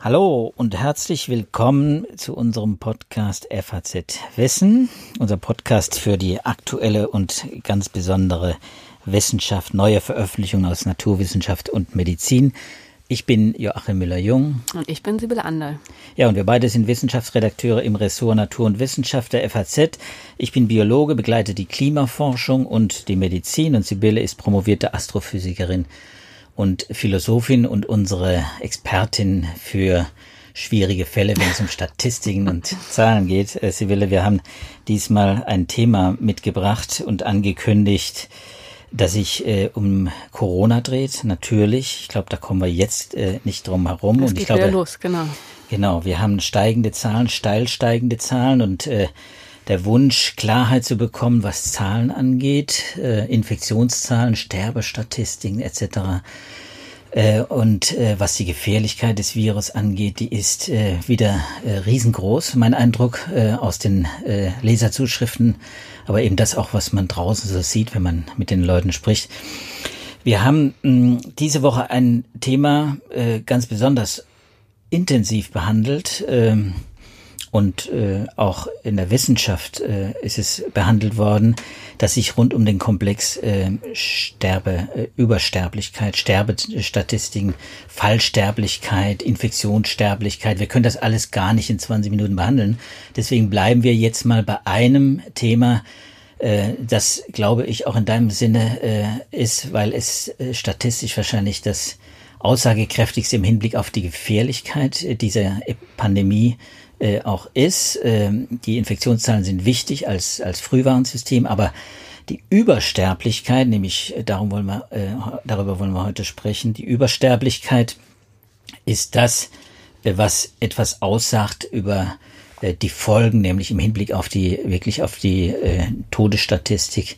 Hallo und herzlich willkommen zu unserem Podcast FAZ Wissen, unser Podcast für die aktuelle und ganz besondere Wissenschaft, neue Veröffentlichungen aus Naturwissenschaft und Medizin. Ich bin Joachim Müller-Jung. Und ich bin Sibylle Anderl. Ja, und wir beide sind Wissenschaftsredakteure im Ressort Natur und Wissenschaft der FAZ. Ich bin Biologe, begleite die Klimaforschung und die Medizin und Sibylle ist promovierte Astrophysikerin und Philosophin und unsere Expertin für schwierige Fälle, wenn es um Statistiken und Zahlen geht. Äh, Sibylle, wir haben diesmal ein Thema mitgebracht und angekündigt, das sich äh, um Corona dreht, natürlich. Ich glaube, da kommen wir jetzt äh, nicht drum herum. Es und geht ich glaube, wieder los, genau. Genau, wir haben steigende Zahlen, steil steigende Zahlen und äh, der Wunsch, Klarheit zu bekommen, was Zahlen angeht, äh, Infektionszahlen, Sterbestatistiken etc. Äh, und äh, was die Gefährlichkeit des Virus angeht, die ist wieder riesengroß. Mein Eindruck aus den Leserzuschriften, aber eben das auch, was man draußen so sieht, wenn man mit den Leuten spricht. Wir haben mh, diese Woche ein Thema ganz besonders intensiv behandelt. Und äh, auch in der Wissenschaft äh, ist es behandelt worden, dass sich rund um den Komplex äh, Sterbe, äh, Übersterblichkeit, Sterbestatistiken, Fallsterblichkeit, Infektionssterblichkeit, wir können das alles gar nicht in 20 Minuten behandeln. Deswegen bleiben wir jetzt mal bei einem Thema, äh, das glaube ich auch in deinem Sinne äh, ist, weil es äh, statistisch wahrscheinlich das aussagekräftigste im Hinblick auf die Gefährlichkeit äh, dieser Pandemie äh, auch ist. Ähm, die Infektionszahlen sind wichtig als, als Frühwarnsystem, aber die Übersterblichkeit, nämlich äh, darum wollen wir, äh, darüber wollen wir heute sprechen, die Übersterblichkeit ist das, äh, was etwas aussagt über äh, die Folgen, nämlich im Hinblick auf die, wirklich auf die Todesstatistik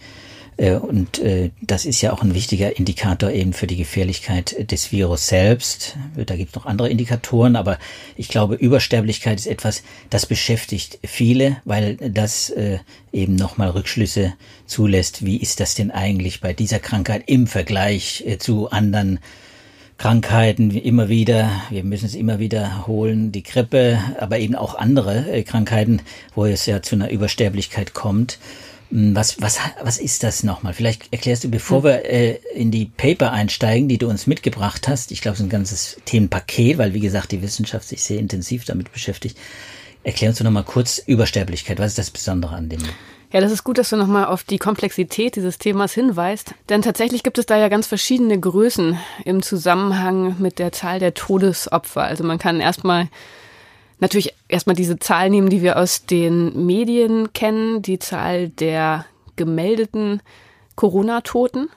und äh, das ist ja auch ein wichtiger Indikator eben für die Gefährlichkeit des Virus selbst. Da gibt es noch andere Indikatoren, aber ich glaube, Übersterblichkeit ist etwas, das beschäftigt viele, weil das äh, eben nochmal Rückschlüsse zulässt. Wie ist das denn eigentlich bei dieser Krankheit im Vergleich zu anderen Krankheiten immer wieder, wir müssen es immer wiederholen, die Grippe, aber eben auch andere Krankheiten, wo es ja zu einer Übersterblichkeit kommt. Hm, was, was, was ist das nochmal? Vielleicht erklärst du, bevor hm. wir äh, in die Paper einsteigen, die du uns mitgebracht hast. Ich glaube, es ist ein ganzes Themenpaket, weil, wie gesagt, die Wissenschaft sich sehr intensiv damit beschäftigt. Erklär uns doch nochmal kurz Übersterblichkeit. Was ist das Besondere an dem? Ja, das ist gut, dass du nochmal auf die Komplexität dieses Themas hinweist. Denn tatsächlich gibt es da ja ganz verschiedene Größen im Zusammenhang mit der Zahl der Todesopfer. Also man kann erstmal natürlich erstmal diese Zahl nehmen, die wir aus den Medien kennen, die Zahl der gemeldeten Corona-Toten.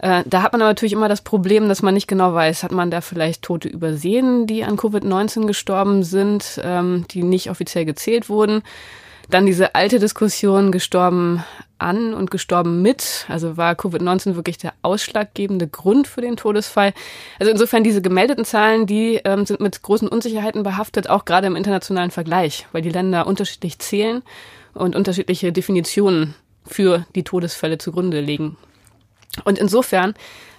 Äh, da hat man aber natürlich immer das Problem, dass man nicht genau weiß, hat man da vielleicht Tote übersehen, die an Covid-19 gestorben sind, ähm, die nicht offiziell gezählt wurden. Dann diese alte Diskussion, gestorben an und gestorben mit. Also war Covid-19 wirklich der ausschlaggebende Grund für den Todesfall. Also insofern diese gemeldeten Zahlen, die ähm, sind mit großen Unsicherheiten behaftet, auch gerade im internationalen Vergleich, weil die Länder unterschiedlich zählen und unterschiedliche Definitionen für die Todesfälle zugrunde legen. Und insofern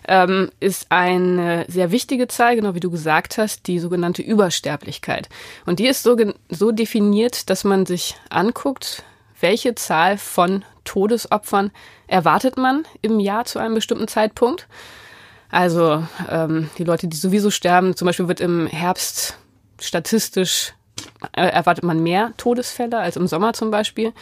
ähm, ist eine sehr wichtige Zahl, genau wie du gesagt hast, die sogenannte Übersterblichkeit. Und die ist so, so definiert, dass man sich anguckt, welche Zahl von Todesopfern erwartet man im Jahr zu einem bestimmten Zeitpunkt. Also ähm, die Leute, die sowieso sterben, zum Beispiel wird im Herbst statistisch äh, erwartet man mehr Todesfälle als im Sommer zum Beispiel.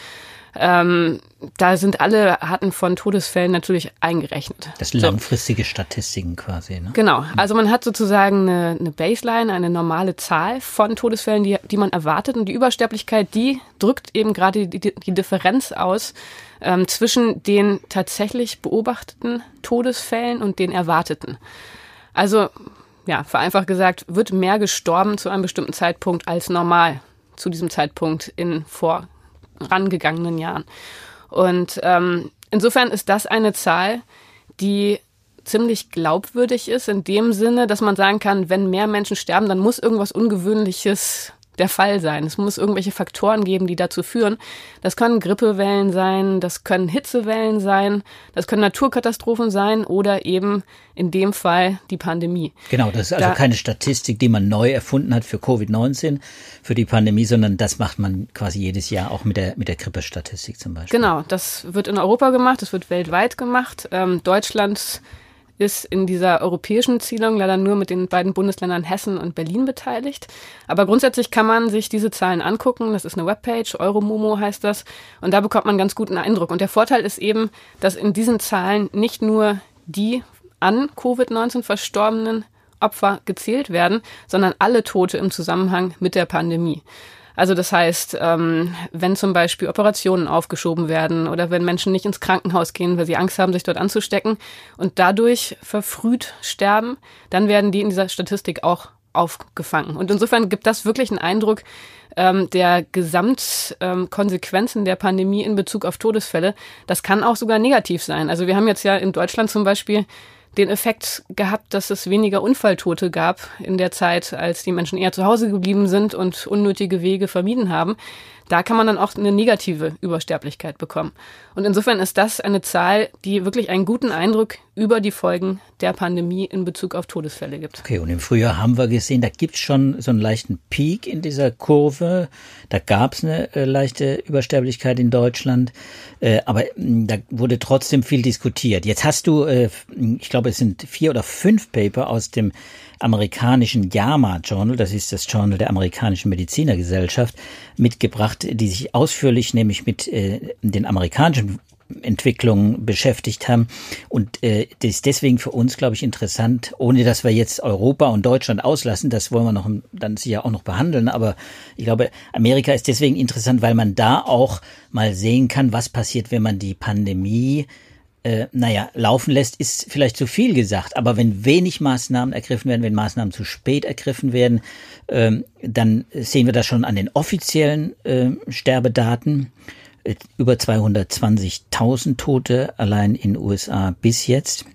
Ähm, da sind alle Arten von Todesfällen natürlich eingerechnet. Das sind langfristige so. Statistiken quasi. Ne? Genau. Also man hat sozusagen eine, eine, Baseline, eine normale Zahl von Todesfällen, die, die man erwartet. Und die Übersterblichkeit, die drückt eben gerade die, die Differenz aus ähm, zwischen den tatsächlich beobachteten Todesfällen und den erwarteten. Also, ja, vereinfacht gesagt, wird mehr gestorben zu einem bestimmten Zeitpunkt als normal zu diesem Zeitpunkt in vor rangegangenen Jahren. Und ähm, insofern ist das eine Zahl, die ziemlich glaubwürdig ist, in dem Sinne, dass man sagen kann, wenn mehr Menschen sterben, dann muss irgendwas Ungewöhnliches der Fall sein. Es muss irgendwelche Faktoren geben, die dazu führen. Das können Grippewellen sein, das können Hitzewellen sein, das können Naturkatastrophen sein oder eben in dem Fall die Pandemie. Genau, das ist also da, keine Statistik, die man neu erfunden hat für Covid-19, für die Pandemie, sondern das macht man quasi jedes Jahr auch mit der, mit der Grippestatistik zum Beispiel. Genau, das wird in Europa gemacht, das wird weltweit gemacht. Ähm, Deutschland ist in dieser europäischen Zielung leider nur mit den beiden Bundesländern Hessen und Berlin beteiligt. Aber grundsätzlich kann man sich diese Zahlen angucken. Das ist eine Webpage, Euromomo heißt das. Und da bekommt man ganz guten Eindruck. Und der Vorteil ist eben, dass in diesen Zahlen nicht nur die an Covid-19 verstorbenen Opfer gezählt werden, sondern alle Tote im Zusammenhang mit der Pandemie. Also das heißt, ähm, wenn zum Beispiel Operationen aufgeschoben werden oder wenn Menschen nicht ins Krankenhaus gehen, weil sie Angst haben, sich dort anzustecken und dadurch verfrüht sterben, dann werden die in dieser Statistik auch aufgefangen. Und insofern gibt das wirklich einen Eindruck ähm, der Gesamtkonsequenzen ähm, der Pandemie in Bezug auf Todesfälle. Das kann auch sogar negativ sein. Also wir haben jetzt ja in Deutschland zum Beispiel den Effekt gehabt, dass es weniger Unfalltote gab in der Zeit, als die Menschen eher zu Hause geblieben sind und unnötige Wege vermieden haben. Da kann man dann auch eine negative Übersterblichkeit bekommen. Und insofern ist das eine Zahl, die wirklich einen guten Eindruck über die Folgen der Pandemie in Bezug auf Todesfälle gibt. Okay, und im Frühjahr haben wir gesehen, da gibt es schon so einen leichten Peak in dieser Kurve. Da gab es eine äh, leichte Übersterblichkeit in Deutschland, äh, aber mh, hm, da wurde trotzdem viel diskutiert. Jetzt hast du, äh, ich glaube, es sind vier oder fünf Paper aus dem amerikanischen JAMA Journal, das ist das Journal der amerikanischen Medizinergesellschaft, mitgebracht, die sich ausführlich nämlich mit äh, den amerikanischen Entwicklungen beschäftigt haben. Und äh, das ist deswegen für uns, glaube ich, interessant, ohne dass wir jetzt Europa und Deutschland auslassen, das wollen wir noch dann sicher auch noch behandeln. Aber ich glaube, Amerika ist deswegen interessant, weil man da auch mal sehen kann, was passiert, wenn man die Pandemie äh, naja, laufen lässt, ist vielleicht zu viel gesagt. Aber wenn wenig Maßnahmen ergriffen werden, wenn Maßnahmen zu spät ergriffen werden, ähm, dann sehen wir das schon an den offiziellen äh, Sterbedaten. Über 220.000 Tote allein in den USA bis jetzt.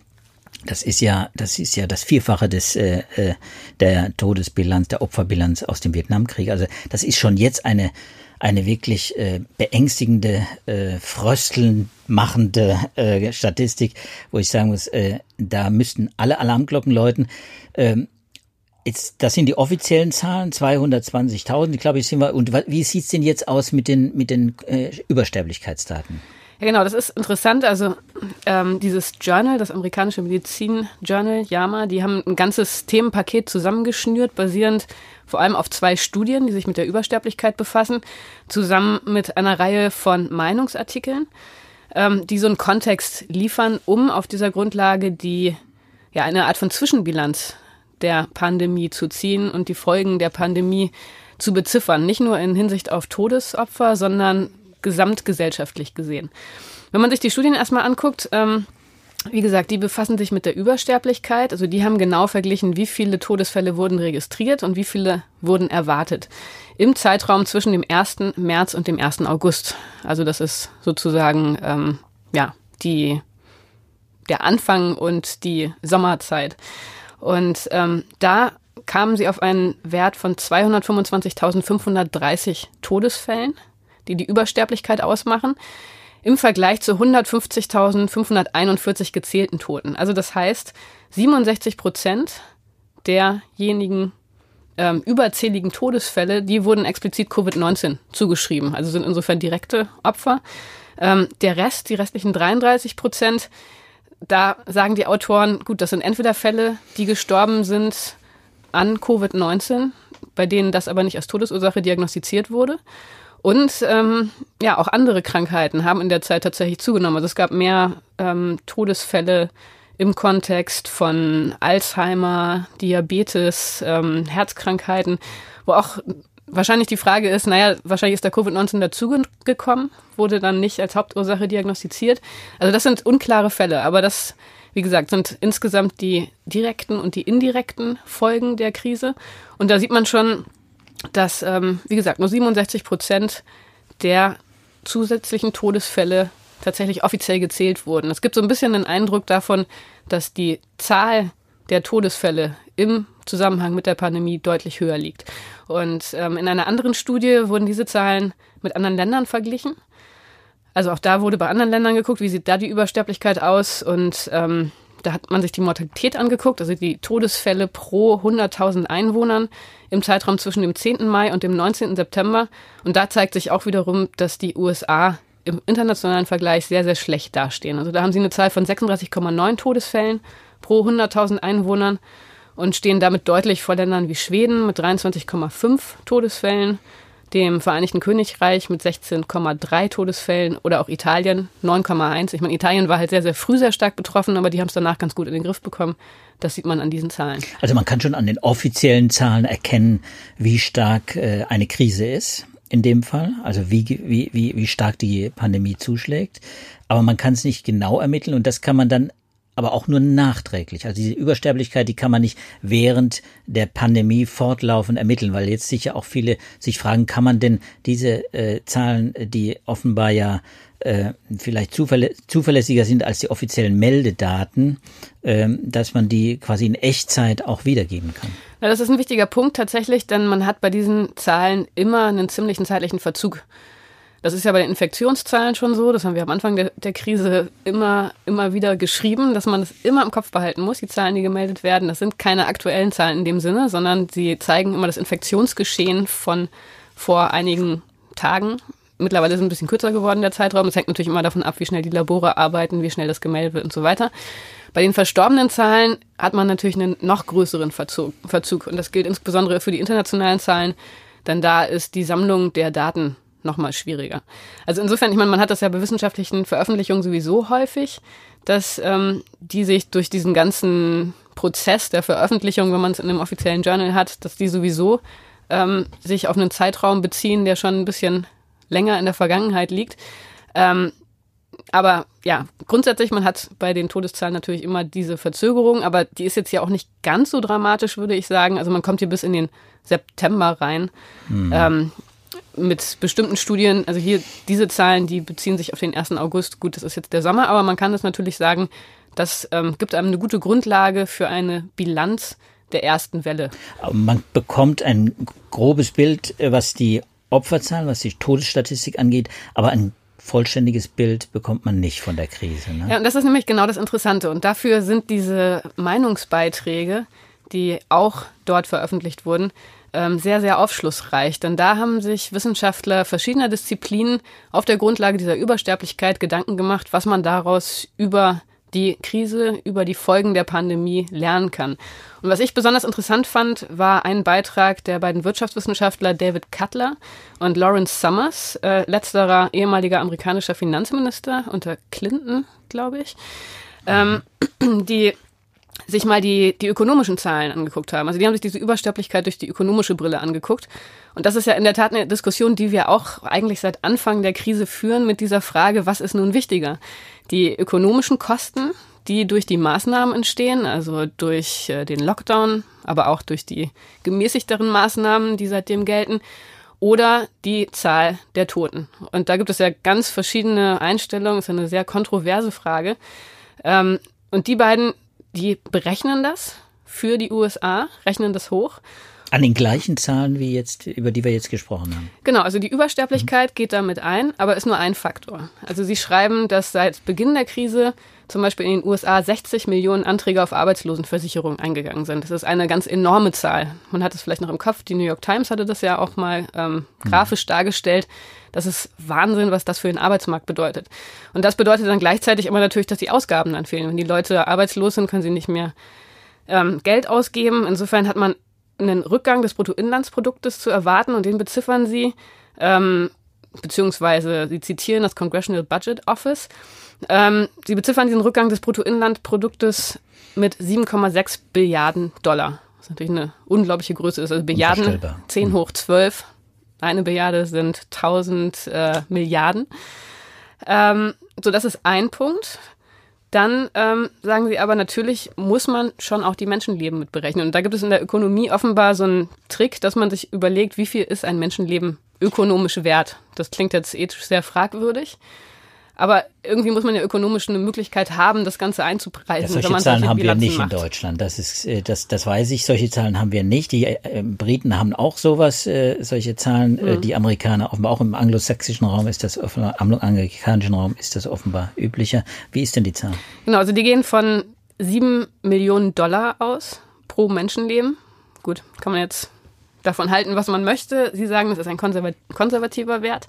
Das ist ja, das ist ja das Vierfache des äh, äh, der Todesbilanz, der Opferbilanz aus dem Vietnamkrieg. Also das ist schon jetzt eine eine wirklich äh, beängstigende, äh, frösteln machende äh, Statistik, wo ich sagen muss, äh, da müssten alle Alarmglocken läuten. Ähm, Jetzt, das sind die offiziellen Zahlen, 220.000, ich glaube, ich sind wir. Und wie sieht's denn jetzt aus mit den, mit den äh, Übersterblichkeitsdaten? Ja, genau, das ist interessant. Also ähm, dieses Journal, das amerikanische Medizin-Journal, JAMA, die haben ein ganzes Themenpaket zusammengeschnürt, basierend vor allem auf zwei Studien, die sich mit der Übersterblichkeit befassen, zusammen mit einer Reihe von Meinungsartikeln, ähm, die so einen Kontext liefern, um auf dieser Grundlage die ja eine Art von Zwischenbilanz der Pandemie zu ziehen und die Folgen der Pandemie zu beziffern. Nicht nur in Hinsicht auf Todesopfer, sondern gesamtgesellschaftlich gesehen. Wenn man sich die Studien erstmal anguckt, ähm, wie gesagt, die befassen sich mit der Übersterblichkeit. Also die haben genau verglichen, wie viele Todesfälle wurden registriert und wie viele wurden erwartet. Im Zeitraum zwischen dem 1. März und dem 1. August. Also das ist sozusagen ähm, ja die der Anfang und die Sommerzeit. Und ähm, da kamen sie auf einen Wert von 225.530 Todesfällen, die die Übersterblichkeit ausmachen im Vergleich zu 150.541 gezählten Toten. Also das heißt, 67 Prozent derjenigen ähm, überzähligen Todesfälle, die wurden explizit Covid-19 zugeschrieben, also sind insofern direkte Opfer. Ähm, der Rest, die restlichen 33 Prozent, da sagen die Autoren, gut, das sind entweder Fälle, die gestorben sind an Covid-19, bei denen das aber nicht als Todesursache diagnostiziert wurde, und ähm, ja, auch andere Krankheiten haben in der Zeit tatsächlich zugenommen. Also es gab mehr ähm, Todesfälle im Kontext von Alzheimer, Diabetes, ähm, Herzkrankheiten, wo auch wahrscheinlich die Frage ist, naja, wahrscheinlich ist der Covid-19 dazugekommen, wurde dann nicht als Hauptursache diagnostiziert. Also das sind unklare Fälle, aber das, wie gesagt, sind insgesamt die direkten und die indirekten Folgen der Krise. Und da sieht man schon, dass, ähm, wie gesagt, nur 67 Prozent der zusätzlichen Todesfälle tatsächlich offiziell gezählt wurden. Es gibt so ein bisschen den Eindruck davon, dass die Zahl der Todesfälle im Zusammenhang mit der Pandemie deutlich höher liegt. Und ähm, in einer anderen Studie wurden diese Zahlen mit anderen Ländern verglichen. Also auch da wurde bei anderen Ländern geguckt, wie sieht da die Übersterblichkeit aus und ähm, da hat man sich die Mortalität angeguckt, also die Todesfälle pro 100.000 Einwohnern im Zeitraum zwischen dem 10. Mai und dem 19. September. Und da zeigt sich auch wiederum, dass die USA im internationalen Vergleich sehr, sehr schlecht dastehen. Also da haben sie eine Zahl von 36,9 Todesfällen pro 100.000 Einwohnern und stehen damit deutlich vor Ländern wie Schweden mit 23,5 Todesfällen, dem Vereinigten Königreich mit 16,3 Todesfällen oder auch Italien 9,1. Ich meine, Italien war halt sehr, sehr früh sehr stark betroffen, aber die haben es danach ganz gut in den Griff bekommen. Das sieht man an diesen Zahlen. Also man kann schon an den offiziellen Zahlen erkennen, wie stark äh, eine Krise ist in dem Fall, also wie, wie, wie, wie stark die Pandemie zuschlägt. Aber man kann es nicht genau ermitteln und das kann man dann aber auch nur nachträglich. Also diese Übersterblichkeit, die kann man nicht während der Pandemie fortlaufend ermitteln, weil jetzt sicher auch viele sich fragen, kann man denn diese äh, Zahlen, die offenbar ja äh, vielleicht zuverlä zuverlässiger sind als die offiziellen Meldedaten, äh, dass man die quasi in Echtzeit auch wiedergeben kann. Ja, das ist ein wichtiger Punkt tatsächlich, denn man hat bei diesen Zahlen immer einen ziemlichen zeitlichen Verzug. Das ist ja bei den Infektionszahlen schon so. Das haben wir am Anfang der, der, Krise immer, immer wieder geschrieben, dass man das immer im Kopf behalten muss, die Zahlen, die gemeldet werden. Das sind keine aktuellen Zahlen in dem Sinne, sondern sie zeigen immer das Infektionsgeschehen von vor einigen Tagen. Mittlerweile ist es ein bisschen kürzer geworden, der Zeitraum. Es hängt natürlich immer davon ab, wie schnell die Labore arbeiten, wie schnell das gemeldet wird und so weiter. Bei den verstorbenen Zahlen hat man natürlich einen noch größeren Verzug. Verzug. Und das gilt insbesondere für die internationalen Zahlen, denn da ist die Sammlung der Daten nochmal schwieriger. Also insofern, ich meine, man hat das ja bei wissenschaftlichen Veröffentlichungen sowieso häufig, dass ähm, die sich durch diesen ganzen Prozess der Veröffentlichung, wenn man es in einem offiziellen Journal hat, dass die sowieso ähm, sich auf einen Zeitraum beziehen, der schon ein bisschen länger in der Vergangenheit liegt. Ähm, aber ja, grundsätzlich, man hat bei den Todeszahlen natürlich immer diese Verzögerung, aber die ist jetzt ja auch nicht ganz so dramatisch, würde ich sagen. Also man kommt hier bis in den September rein. Mhm. Ähm, mit bestimmten Studien, also hier diese Zahlen, die beziehen sich auf den 1. August. Gut, das ist jetzt der Sommer, aber man kann das natürlich sagen, das ähm, gibt einem eine gute Grundlage für eine Bilanz der ersten Welle. Man bekommt ein grobes Bild, äh, was die Opferzahlen, was die Todesstatistik angeht, aber ein vollständiges Bild bekommt man nicht von der Krise. Ne? Ja, und das ist nämlich genau das Interessante. Und dafür sind diese Meinungsbeiträge, die auch dort veröffentlicht wurden, ähm, sehr, sehr aufschlussreich. Denn da haben sich Wissenschaftler verschiedener Disziplinen auf der Grundlage dieser Übersterblichkeit Gedanken gemacht, was man daraus über die Krise, über die Folgen der Pandemie lernen kann. Und was ich besonders interessant fand, war ein Beitrag der beiden Wirtschaftswissenschaftler David Cutler und Lawrence Summers, äh, letzterer ehemaliger amerikanischer Finanzminister unter Clinton, glaube ich, ähm, die sich mal die, die ökonomischen Zahlen angeguckt haben. Also die haben sich diese Übersterblichkeit durch die ökonomische Brille angeguckt. Und das ist ja in der Tat eine Diskussion, die wir auch eigentlich seit Anfang der Krise führen mit dieser Frage, was ist nun wichtiger? Die ökonomischen Kosten, die durch die Maßnahmen entstehen, also durch äh, den Lockdown, aber auch durch die gemäßigteren Maßnahmen, die seitdem gelten, oder die Zahl der Toten. Und da gibt es ja ganz verschiedene Einstellungen, das ist eine sehr kontroverse Frage. Ähm, und die beiden die berechnen das für die USA, rechnen das hoch. An den gleichen Zahlen wie jetzt, über die wir jetzt gesprochen haben. Genau, also die Übersterblichkeit mhm. geht damit ein, aber ist nur ein Faktor. Also sie schreiben, dass seit Beginn der Krise zum Beispiel in den USA 60 Millionen Anträge auf Arbeitslosenversicherung eingegangen sind. Das ist eine ganz enorme Zahl. Man hat es vielleicht noch im Kopf, die New York Times hatte das ja auch mal ähm, mhm. grafisch mhm. dargestellt. Das ist Wahnsinn, was das für den Arbeitsmarkt bedeutet. Und das bedeutet dann gleichzeitig immer natürlich, dass die Ausgaben dann fehlen. Wenn die Leute arbeitslos sind, können sie nicht mehr ähm, Geld ausgeben. Insofern hat man einen Rückgang des Bruttoinlandsproduktes zu erwarten und den beziffern sie, ähm, beziehungsweise sie zitieren das Congressional Budget Office. Ähm, sie beziffern diesen Rückgang des Bruttoinlandproduktes mit 7,6 Billiarden Dollar. Was natürlich eine unglaubliche Größe ist. Also Billiarden 10 hoch 12 eine Billiarde sind 1000 äh, Milliarden. Ähm, so, das ist ein Punkt. Dann ähm, sagen sie aber, natürlich muss man schon auch die Menschenleben mit berechnen. Und da gibt es in der Ökonomie offenbar so einen Trick, dass man sich überlegt, wie viel ist ein Menschenleben ökonomisch wert. Das klingt jetzt ethisch sehr fragwürdig. Aber irgendwie muss man ja ökonomisch eine Möglichkeit haben, das Ganze einzupreisen. Ja, solche Zahlen haben wir nicht macht. in Deutschland. Das ist, äh, das, das weiß ich. Solche Zahlen haben wir nicht. Die äh, Briten haben auch sowas, äh, solche Zahlen. Mhm. Die Amerikaner offenbar auch im anglosächsischen Raum ist das offenbar, im amerikanischen Raum ist das offenbar üblicher. Wie ist denn die Zahl? Genau, also die gehen von sieben Millionen Dollar aus pro Menschenleben. Gut, kann man jetzt davon halten, was man möchte. Sie sagen, das ist ein konservativer Wert.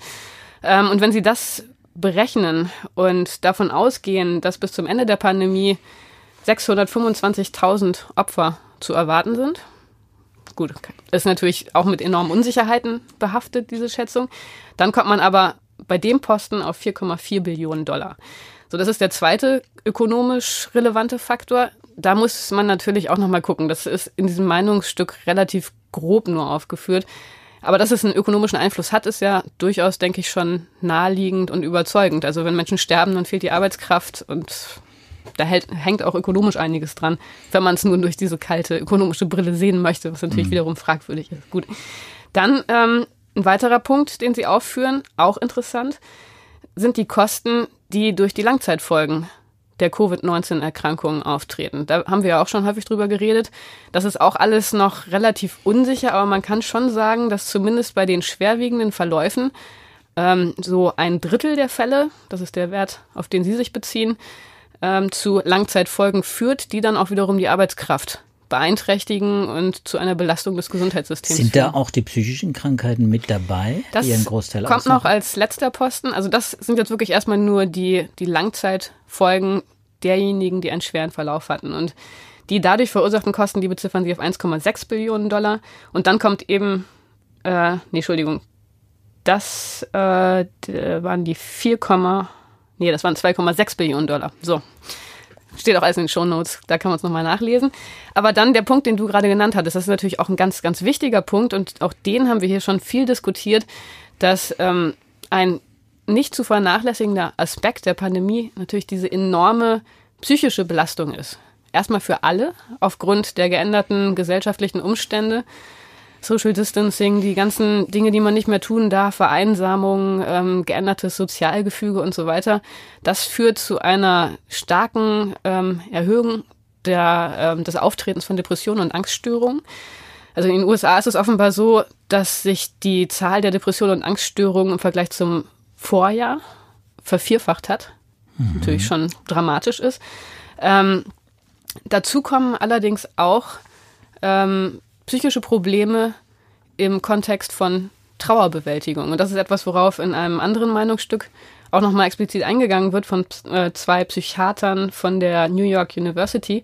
Ähm, und wenn Sie das berechnen und davon ausgehen, dass bis zum Ende der Pandemie 625.000 Opfer zu erwarten sind, gut, ist natürlich auch mit enormen Unsicherheiten behaftet, diese Schätzung, dann kommt man aber bei dem Posten auf 4,4 Billionen Dollar. So, das ist der zweite ökonomisch relevante Faktor. Da muss man natürlich auch nochmal gucken. Das ist in diesem Meinungsstück relativ grob nur aufgeführt. Aber dass es einen ökonomischen Einfluss hat, ist ja durchaus, denke ich, schon naheliegend und überzeugend. Also wenn Menschen sterben, dann fehlt die Arbeitskraft und da hält, hängt auch ökonomisch einiges dran, wenn man es nur durch diese kalte ökonomische Brille sehen möchte, was natürlich mhm. wiederum fragwürdig ist. Gut. Dann ähm, ein weiterer Punkt, den Sie aufführen, auch interessant, sind die Kosten, die durch die Langzeitfolgen der Covid-19-Erkrankungen auftreten. Da haben wir ja auch schon häufig drüber geredet. Das ist auch alles noch relativ unsicher, aber man kann schon sagen, dass zumindest bei den schwerwiegenden Verläufen ähm, so ein Drittel der Fälle, das ist der Wert, auf den Sie sich beziehen, ähm, zu Langzeitfolgen führt, die dann auch wiederum die Arbeitskraft beeinträchtigen und zu einer Belastung des Gesundheitssystems. Sind da auch die psychischen Krankheiten mit dabei, das die Großteil kommt noch als letzter Posten. Also das sind jetzt wirklich erstmal nur die, die Langzeitfolgen derjenigen, die einen schweren Verlauf hatten. Und die dadurch verursachten Kosten, die beziffern sich auf 1,6 Billionen Dollar. Und dann kommt eben, äh, nee, Entschuldigung, das äh, waren die 4, nee, das waren 2,6 Billionen Dollar. So. Steht auch alles in den Shownotes, da kann man es nochmal nachlesen. Aber dann der Punkt, den du gerade genannt hattest, das ist natürlich auch ein ganz, ganz wichtiger Punkt und auch den haben wir hier schon viel diskutiert, dass ähm, ein nicht zu vernachlässigender Aspekt der Pandemie natürlich diese enorme psychische Belastung ist. Erstmal für alle aufgrund der geänderten gesellschaftlichen Umstände, Social Distancing, die ganzen Dinge, die man nicht mehr tun darf, Vereinsamung, ähm, geändertes Sozialgefüge und so weiter. Das führt zu einer starken ähm, Erhöhung der, ähm, des Auftretens von Depressionen und Angststörungen. Also in den USA ist es offenbar so, dass sich die Zahl der Depressionen und Angststörungen im Vergleich zum Vorjahr vervierfacht hat. Mhm. Natürlich schon dramatisch ist. Ähm, dazu kommen allerdings auch ähm, psychische Probleme im Kontext von Trauerbewältigung. Und das ist etwas, worauf in einem anderen Meinungsstück auch nochmal explizit eingegangen wird von äh, zwei Psychiatern von der New York University,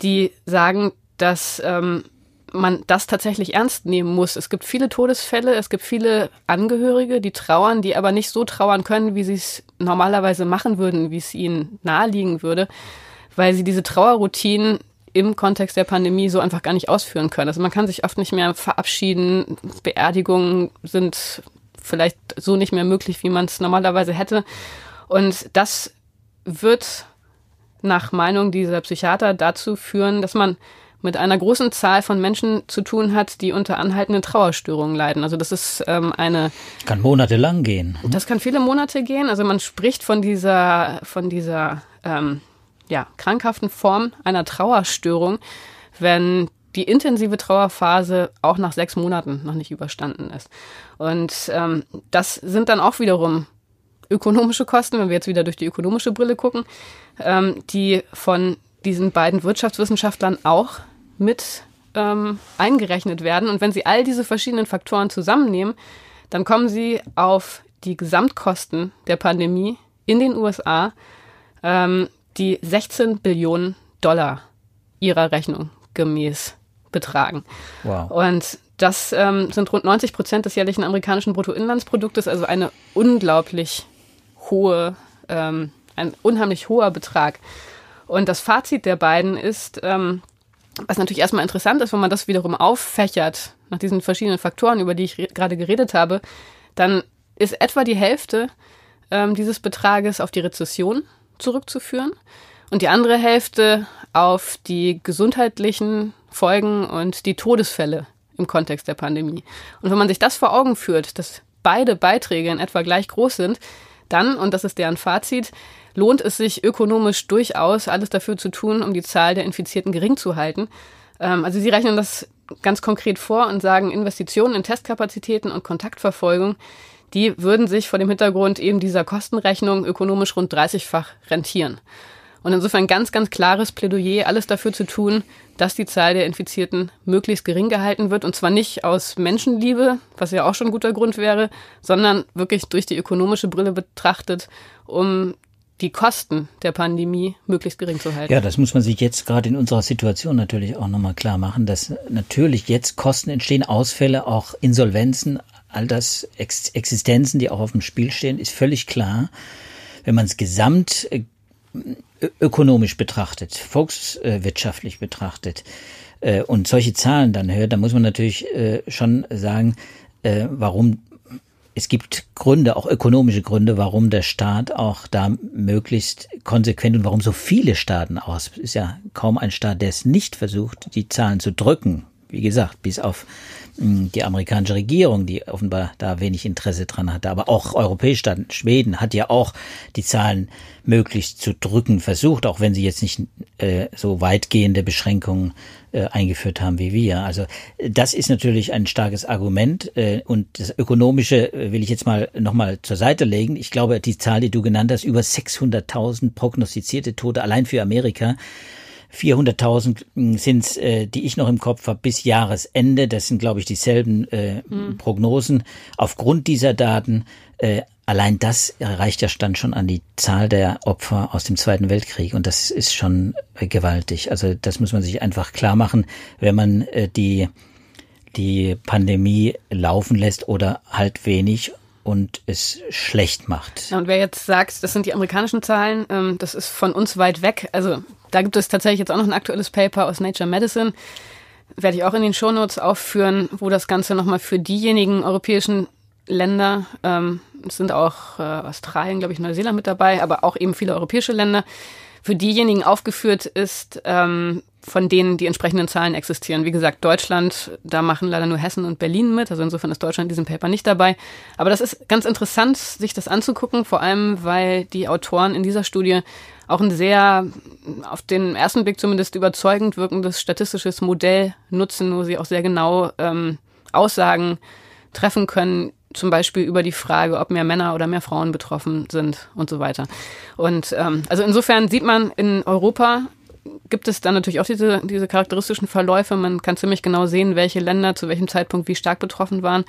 die sagen, dass ähm, man das tatsächlich ernst nehmen muss. Es gibt viele Todesfälle, es gibt viele Angehörige, die trauern, die aber nicht so trauern können, wie sie es normalerweise machen würden, wie es ihnen naheliegen würde, weil sie diese Trauerroutinen im Kontext der Pandemie so einfach gar nicht ausführen können. Also man kann sich oft nicht mehr verabschieden. Beerdigungen sind vielleicht so nicht mehr möglich, wie man es normalerweise hätte. Und das wird nach Meinung dieser Psychiater dazu führen, dass man mit einer großen Zahl von Menschen zu tun hat, die unter anhaltenden Trauerstörungen leiden. Also das ist ähm, eine kann monatelang gehen. Das kann viele Monate gehen. Also man spricht von dieser von dieser ähm, ja, krankhaften Form einer Trauerstörung, wenn die intensive Trauerphase auch nach sechs Monaten noch nicht überstanden ist. Und ähm, das sind dann auch wiederum ökonomische Kosten, wenn wir jetzt wieder durch die ökonomische Brille gucken, ähm, die von diesen beiden Wirtschaftswissenschaftlern auch mit ähm, eingerechnet werden. Und wenn Sie all diese verschiedenen Faktoren zusammennehmen, dann kommen Sie auf die Gesamtkosten der Pandemie in den USA, ähm, die 16 Billionen Dollar ihrer Rechnung gemäß betragen. Wow. Und das ähm, sind rund 90 Prozent des jährlichen amerikanischen Bruttoinlandsproduktes, also eine unglaublich hohe, ähm, ein unheimlich hoher Betrag. Und das Fazit der beiden ist, ähm, was natürlich erstmal interessant ist, wenn man das wiederum auffächert nach diesen verschiedenen Faktoren, über die ich gerade geredet habe, dann ist etwa die Hälfte ähm, dieses Betrages auf die Rezession zurückzuführen und die andere Hälfte auf die gesundheitlichen Folgen und die Todesfälle im Kontext der Pandemie. Und wenn man sich das vor Augen führt, dass beide Beiträge in etwa gleich groß sind, dann, und das ist deren Fazit, lohnt es sich ökonomisch durchaus, alles dafür zu tun, um die Zahl der Infizierten gering zu halten. Ähm, also sie rechnen das ganz konkret vor und sagen, Investitionen in Testkapazitäten und Kontaktverfolgung, die würden sich vor dem Hintergrund eben dieser Kostenrechnung ökonomisch rund 30-fach rentieren. Und insofern ganz, ganz klares Plädoyer, alles dafür zu tun, dass die Zahl der Infizierten möglichst gering gehalten wird. Und zwar nicht aus Menschenliebe, was ja auch schon ein guter Grund wäre, sondern wirklich durch die ökonomische Brille betrachtet, um die Kosten der Pandemie möglichst gering zu halten. Ja, das muss man sich jetzt gerade in unserer Situation natürlich auch nochmal klar machen, dass natürlich jetzt Kosten entstehen, Ausfälle, auch Insolvenzen, all das Existenzen, die auch auf dem Spiel stehen, ist völlig klar. Wenn man es gesamt äh, ökonomisch betrachtet, volkswirtschaftlich betrachtet äh, und solche Zahlen dann hört, dann muss man natürlich äh, schon sagen, warum es gibt Gründe, auch ökonomische Gründe, warum der Staat auch da möglichst konsequent und warum so viele Staaten aus, ist ja kaum ein Staat, der es nicht versucht, die Zahlen zu drücken. Wie gesagt, bis auf die amerikanische Regierung, die offenbar da wenig Interesse dran hatte, aber auch europäische Staaten, Schweden hat ja auch die Zahlen möglichst zu drücken versucht, auch wenn sie jetzt nicht äh, so weitgehende Beschränkungen äh, eingeführt haben wie wir. Also das ist natürlich ein starkes Argument äh, und das Ökonomische äh, will ich jetzt mal nochmal zur Seite legen. Ich glaube, die Zahl, die du genannt hast, über 600.000 prognostizierte Tote allein für Amerika, 400.000 sind äh, die ich noch im Kopf habe, bis Jahresende. Das sind, glaube ich, dieselben äh, mhm. Prognosen. Aufgrund dieser Daten, äh, allein das erreicht ja Stand schon an die Zahl der Opfer aus dem Zweiten Weltkrieg. Und das ist schon äh, gewaltig. Also das muss man sich einfach klar machen, wenn man äh, die, die Pandemie laufen lässt oder halt wenig und es schlecht macht. Ja, und wer jetzt sagt, das sind die amerikanischen Zahlen, ähm, das ist von uns weit weg. Also da gibt es tatsächlich jetzt auch noch ein aktuelles Paper aus Nature Medicine, werde ich auch in den Shownotes aufführen, wo das Ganze nochmal für diejenigen europäischen Länder, ähm, es sind auch äh, Australien, glaube ich, Neuseeland mit dabei, aber auch eben viele europäische Länder, für diejenigen aufgeführt ist, ähm, von denen die entsprechenden Zahlen existieren. Wie gesagt, Deutschland, da machen leider nur Hessen und Berlin mit, also insofern ist Deutschland in diesem Paper nicht dabei. Aber das ist ganz interessant, sich das anzugucken, vor allem weil die Autoren in dieser Studie auch ein sehr, auf den ersten Blick zumindest überzeugend wirkendes statistisches Modell nutzen, wo sie auch sehr genau ähm, Aussagen treffen können, zum Beispiel über die Frage, ob mehr Männer oder mehr Frauen betroffen sind und so weiter. Und ähm, also insofern sieht man in Europa gibt es dann natürlich auch diese, diese charakteristischen Verläufe. Man kann ziemlich genau sehen, welche Länder zu welchem Zeitpunkt wie stark betroffen waren.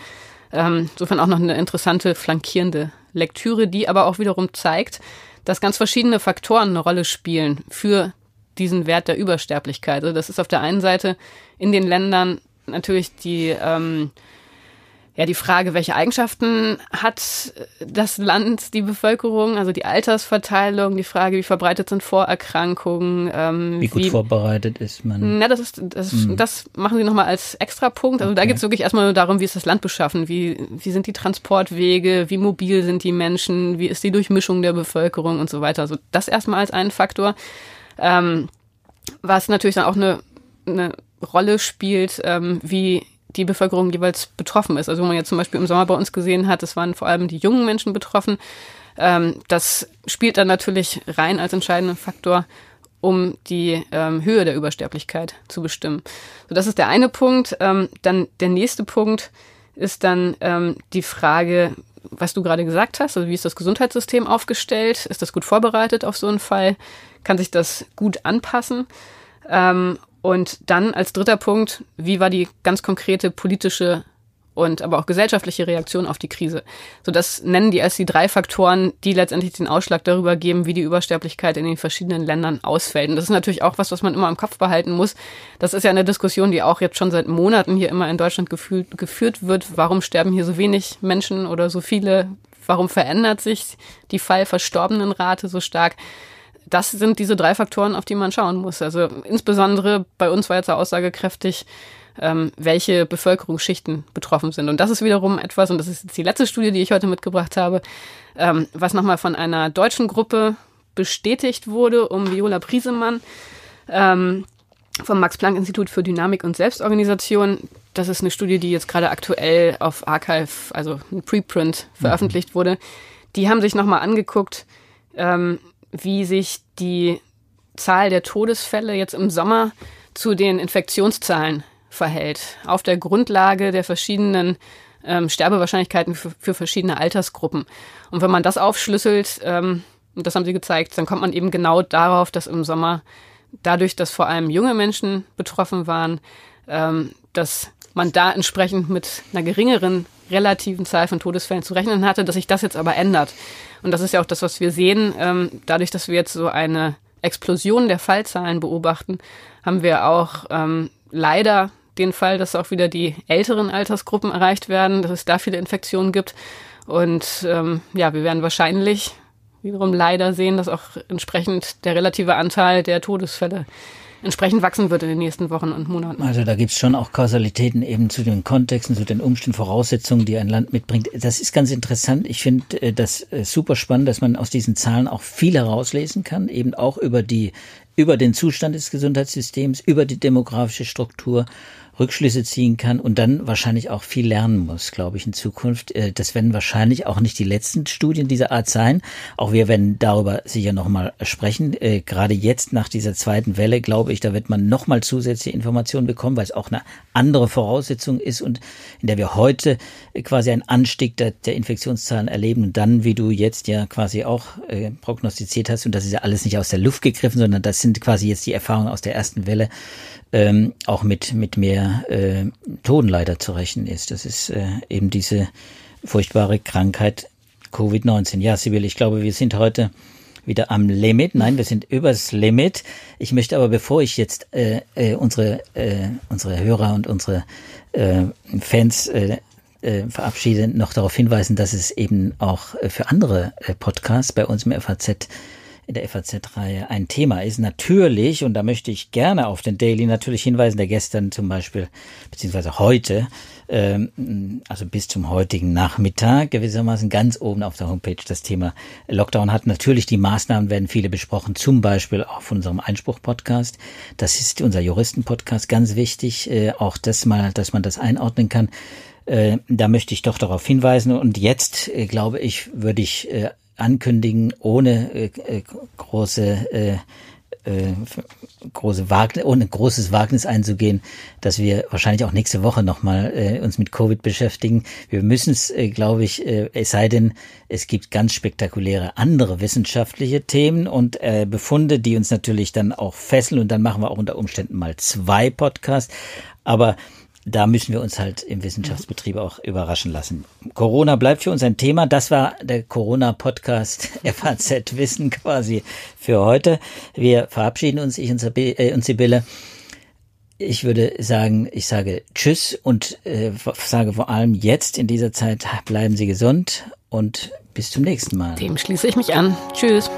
Ähm, insofern auch noch eine interessante flankierende Lektüre, die aber auch wiederum zeigt, dass ganz verschiedene Faktoren eine Rolle spielen für diesen Wert der Übersterblichkeit. Also das ist auf der einen Seite in den Ländern natürlich die ähm, ja, die Frage, welche Eigenschaften hat das Land, die Bevölkerung, also die Altersverteilung, die Frage, wie verbreitet sind Vorerkrankungen. Ähm, wie gut wie, vorbereitet ist man. Na, das ist, das, hm. das machen sie nochmal als Extrapunkt. Also okay. da geht es wirklich erstmal nur darum, wie ist das Land beschaffen, wie, wie sind die Transportwege, wie mobil sind die Menschen, wie ist die Durchmischung der Bevölkerung und so weiter. Also das erstmal als einen Faktor. Ähm, was natürlich dann auch eine, eine Rolle spielt, ähm, wie die Bevölkerung jeweils betroffen ist. Also wo man jetzt zum Beispiel im Sommer bei uns gesehen hat, es waren vor allem die jungen Menschen betroffen. Ähm, das spielt dann natürlich rein als entscheidenden Faktor, um die ähm, Höhe der Übersterblichkeit zu bestimmen. So, das ist der eine Punkt. Ähm, dann der nächste Punkt ist dann ähm, die Frage, was du gerade gesagt hast, also wie ist das Gesundheitssystem aufgestellt? Ist das gut vorbereitet auf so einen Fall? Kann sich das gut anpassen? Und dann als dritter Punkt, wie war die ganz konkrete politische und aber auch gesellschaftliche Reaktion auf die Krise. So das nennen die als die drei Faktoren, die letztendlich den Ausschlag darüber geben, wie die Übersterblichkeit in den verschiedenen Ländern ausfällt. Und das ist natürlich auch was, was man immer im Kopf behalten muss. Das ist ja eine Diskussion, die auch jetzt schon seit Monaten hier immer in Deutschland gefühlt, geführt wird. Warum sterben hier so wenig Menschen oder so viele? Warum verändert sich die Fallverstorbenenrate so stark? Das sind diese drei Faktoren, auf die man schauen muss. Also insbesondere bei uns war jetzt aussagekräftig, ähm, welche Bevölkerungsschichten betroffen sind. Und das ist wiederum etwas, und das ist jetzt die letzte Studie, die ich heute mitgebracht habe, ähm, was nochmal von einer deutschen Gruppe bestätigt wurde, um Viola Priesemann ähm, vom Max-Planck-Institut für Dynamik und Selbstorganisation. Das ist eine Studie, die jetzt gerade aktuell auf Archive, also ein Preprint, veröffentlicht mhm. wurde die haben sich nochmal angeguckt, ähm, wie sich die Zahl der Todesfälle jetzt im Sommer zu den Infektionszahlen verhält, auf der Grundlage der verschiedenen ähm, Sterbewahrscheinlichkeiten für, für, verschiedene Altersgruppen. Und wenn man das aufschlüsselt, ähm, und das haben sie gezeigt, dann kommt man eben genau darauf, dass im Sommer dadurch, dass vor allem junge Menschen betroffen waren, ähm, dass man da entsprechend mit einer geringeren relativen Zahl von Todesfällen zu rechnen hatte, dass sich das jetzt aber ändert. Und das ist ja auch das, was wir sehen. Ähm, dadurch, dass wir jetzt so eine Explosion der Fallzahlen beobachten, haben wir auch ähm, leider den Fall, dass auch wieder die älteren Altersgruppen erreicht werden, dass es da viele Infektionen gibt. Und ähm, ja, wir werden wahrscheinlich wiederum leider sehen, dass auch entsprechend der relative Anteil der Todesfälle entsprechend wachsen wird in den nächsten Wochen und Monaten. Also da gibt's schon auch Kausalitäten eben zu den Kontexten, zu den Umständen, Voraussetzungen, die ein Land mitbringt. Das ist ganz interessant. Ich finde äh, das äh, super spannend, dass man aus diesen Zahlen auch viel herauslesen kann, eben auch über die über den Zustand des Gesundheitssystems, über die demografische Struktur Rückschlüsse ziehen kann und dann wahrscheinlich auch viel lernen muss, glaube ich, in Zukunft. Äh, das werden wahrscheinlich auch nicht die letzten Studien dieser Art sein. Auch wir werden darüber sicher nochmal sprechen. Äh, gerade jetzt nach dieser zweiten Welle, glaube ich, da wird man nochmal zusätzliche Informationen bekommen, weil es auch eine andere Voraussetzung ist und in der wir heute quasi einen Anstieg der, der Infektionszahlen erleben und dann, wie du jetzt ja quasi auch äh, prognostiziert hast, und das ist ja alles nicht aus der Luft gegriffen, sondern das sind quasi jetzt die Erfahrungen aus der ersten Welle, ähm, auch mit, mit mehr äh, Toten leider zu rechnen ist. Das ist äh, eben diese furchtbare Krankheit Covid-19. Ja, Sibyl, ich glaube, wir sind heute wieder am Limit. Nein, wir sind übers Limit. Ich möchte aber, bevor ich jetzt äh, äh, unsere, äh, unsere Hörer und unsere äh, Fans äh, äh, verabschiede, noch darauf hinweisen, dass es eben auch äh, für andere äh, Podcasts bei uns im FAZ in der FAZ-Reihe ein Thema ist. Natürlich, und da möchte ich gerne auf den Daily natürlich hinweisen, der gestern zum Beispiel, beziehungsweise heute, ähm, also bis zum heutigen Nachmittag gewissermaßen ganz oben auf der Homepage das Thema Lockdown hat. Natürlich die Maßnahmen werden viele besprochen, zum Beispiel von unserem Einspruch-Podcast. Das ist unser Juristen-Podcast, ganz wichtig, äh, auch das mal, dass man das einordnen kann. Äh, da möchte ich doch darauf hinweisen. Und jetzt, äh, glaube ich, würde ich äh, ankündigen, ohne äh, äh, große äh, äh, große Wagnis, ohne großes Wagnis einzugehen, dass wir wahrscheinlich auch nächste Woche nochmal äh, uns mit Covid beschäftigen. Wir müssen es, äh, glaube ich, äh, es sei denn, es gibt ganz spektakuläre andere wissenschaftliche Themen und äh, Befunde, die uns natürlich dann auch fesseln und dann machen wir auch unter Umständen mal zwei Podcasts. Aber da müssen wir uns halt im Wissenschaftsbetrieb auch überraschen lassen. Corona bleibt für uns ein Thema. Das war der Corona-Podcast FAZ Wissen quasi für heute. Wir verabschieden uns, ich und, äh, Sibylle. Ich würde sagen, ich sage Tschüss und äh, sage vor allem jetzt in dieser Zeit bleiben Sie gesund und bis zum nächsten Mal. Dem schließe ich mich an. Tschüss.